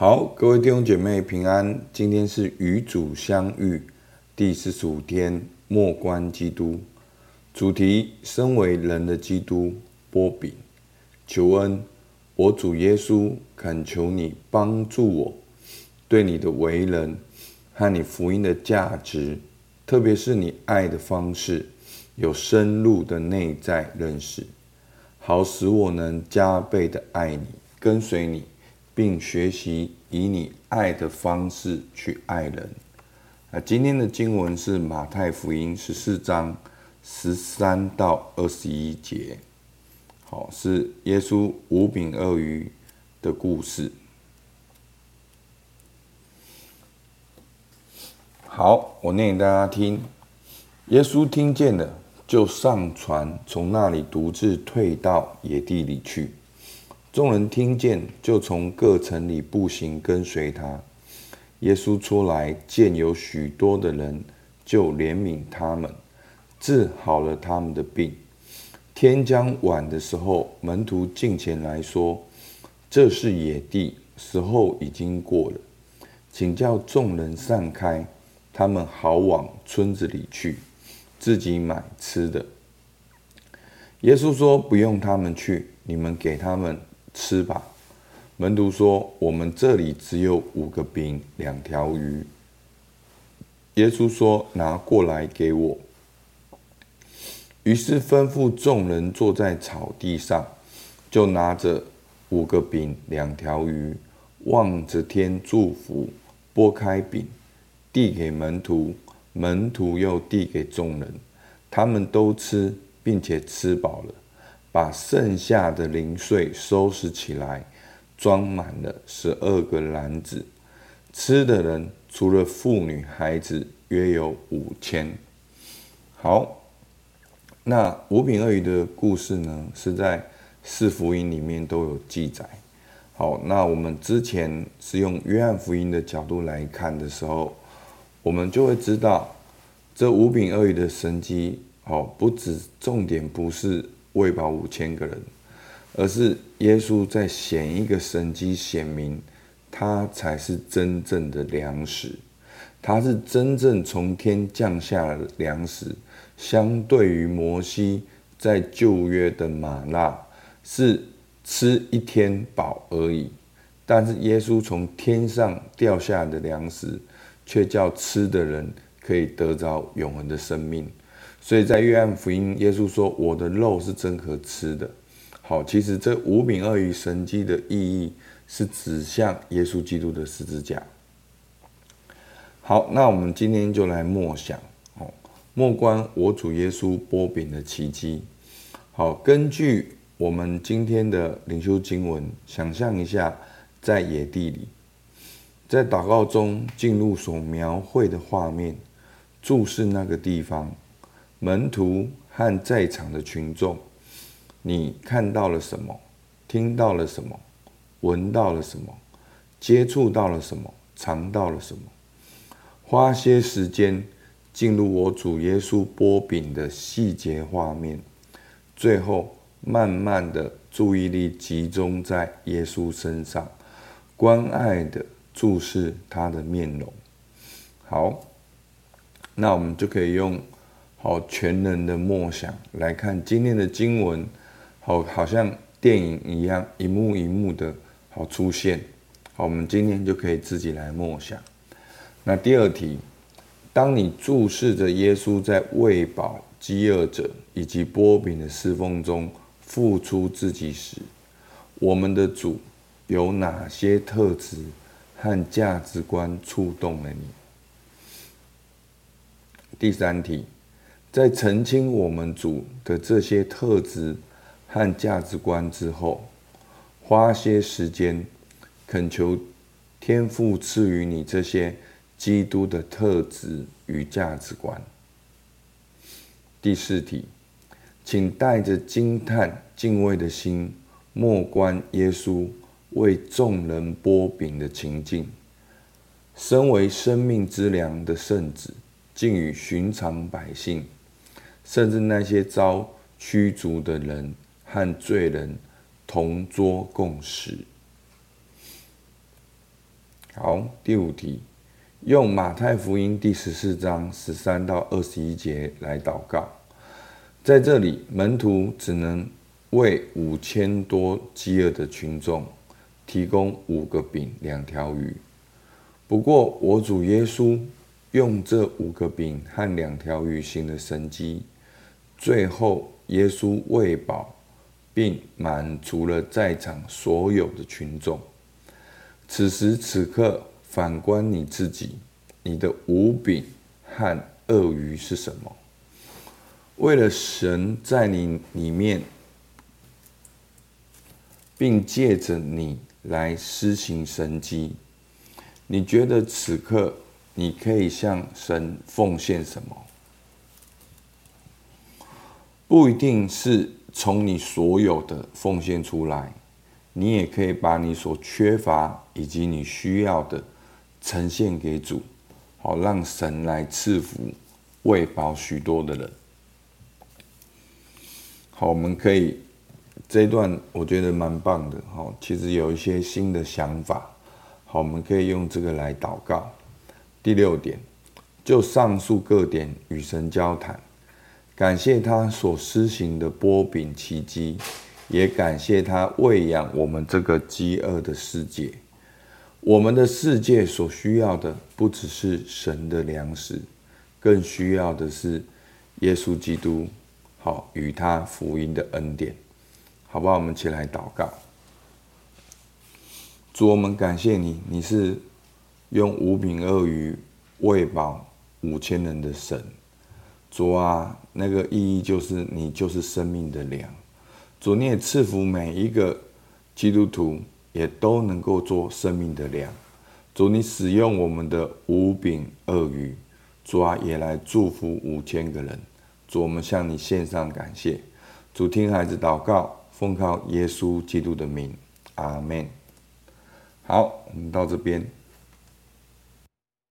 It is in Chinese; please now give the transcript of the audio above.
好，各位弟兄姐妹平安。今天是与主相遇第四十五天，默观基督。主题：身为人的基督，波饼求恩。我主耶稣，恳求你帮助我，对你的为人和你福音的价值，特别是你爱的方式，有深入的内在认识，好使我能加倍的爱你，跟随你。并学习以你爱的方式去爱人。那今天的经文是马太福音十四章十三到二十一节，好，是耶稣五饼二鱼的故事。好，我念给大家听。耶稣听见了，就上船，从那里独自退到野地里去。众人听见，就从各城里步行跟随他。耶稣出来，见有许多的人，就怜悯他们，治好了他们的病。天将晚的时候，门徒进前来说：“这是野地，时候已经过了，请叫众人散开，他们好往村子里去，自己买吃的。”耶稣说：“不用他们去，你们给他们。”吃吧。门徒说：“我们这里只有五个饼，两条鱼。”耶稣说：“拿过来给我。”于是吩咐众人坐在草地上，就拿着五个饼，两条鱼，望着天祝福，拨开饼，递给门徒，门徒又递给众人，他们都吃，并且吃饱了。把剩下的零碎收拾起来，装满了十二个篮子。吃的人除了妇女孩子，约有五千。好，那五饼二鱼的故事呢，是在四福音里面都有记载。好，那我们之前是用约翰福音的角度来看的时候，我们就会知道这五饼二鱼的神迹。好，不止重点不是。喂饱五千个人，而是耶稣在显一个神迹，显明他才是真正的粮食，他是真正从天降下的粮食。相对于摩西在旧约的吗哪，是吃一天饱而已，但是耶稣从天上掉下来的粮食，却叫吃的人可以得着永恒的生命。所以在约翰福音，耶稣说：“我的肉是真可吃的。”好，其实这五饼二鱼神迹的意义是指向耶稣基督的十字架。好，那我们今天就来默想，哦，默观我主耶稣擘饼的奇迹。好，根据我们今天的灵修经文，想象一下，在野地里，在祷告中进入所描绘的画面，注视那个地方。门徒和在场的群众，你看到了什么？听到了什么？闻到了什么？接触到了什么？尝到了什么？花些时间进入我主耶稣波饼的细节画面，最后慢慢的注意力集中在耶稣身上，关爱的注视他的面容。好，那我们就可以用。好，全人的默想来看今天的经文，好，好像电影一样，一幕一幕的好出现。好，我们今天就可以自己来默想。那第二题，当你注视着耶稣在喂饱饥饿者以及擘饼的侍奉中付出自己时，我们的主有哪些特质和价值观触动了你？第三题。在澄清我们主的这些特质和价值观之后，花些时间恳求天父赐予你这些基督的特质与价值观。第四题，请带着惊叹、敬畏的心，莫观耶稣为众人剥饼的情境。身为生命之粮的圣子，竟与寻常百姓。甚至那些遭驱逐的人和罪人同桌共食。好，第五题，用马太福音第十四章十三到二十一节来祷告。在这里，门徒只能为五千多饥饿的群众提供五个饼两条鱼。不过，我主耶稣用这五个饼和两条鱼行的神迹，最后耶稣喂饱并满足了在场所有的群众。此时此刻，反观你自己，你的五饼和鳄鱼是什么？为了神在你里面，并借着你来施行神迹，你觉得此刻你可以向神奉献什么？不一定是从你所有的奉献出来，你也可以把你所缺乏以及你需要的呈现给主，好让神来赐福，喂饱许多的人。好，我们可以这一段我觉得蛮棒的。好，其实有一些新的想法。好，我们可以用这个来祷告。第六点，就上述各点与神交谈，感谢他所施行的波饼奇迹，也感谢他喂养我们这个饥饿的世界。我们的世界所需要的不只是神的粮食，更需要的是耶稣基督。好，与他福音的恩典，好不好？我们起来祷告。主，我们感谢你，你是用五饼二鱼喂饱五千人的神。主啊，那个意义就是你就是生命的粮。主，你也赐福每一个基督徒，也都能够做生命的粮。主，你使用我们的五饼二鱼，主啊，也来祝福五千个人。主，我们向你献上感谢。主，听孩子祷告，奉靠耶稣基督的名，阿门。好，我们到这边。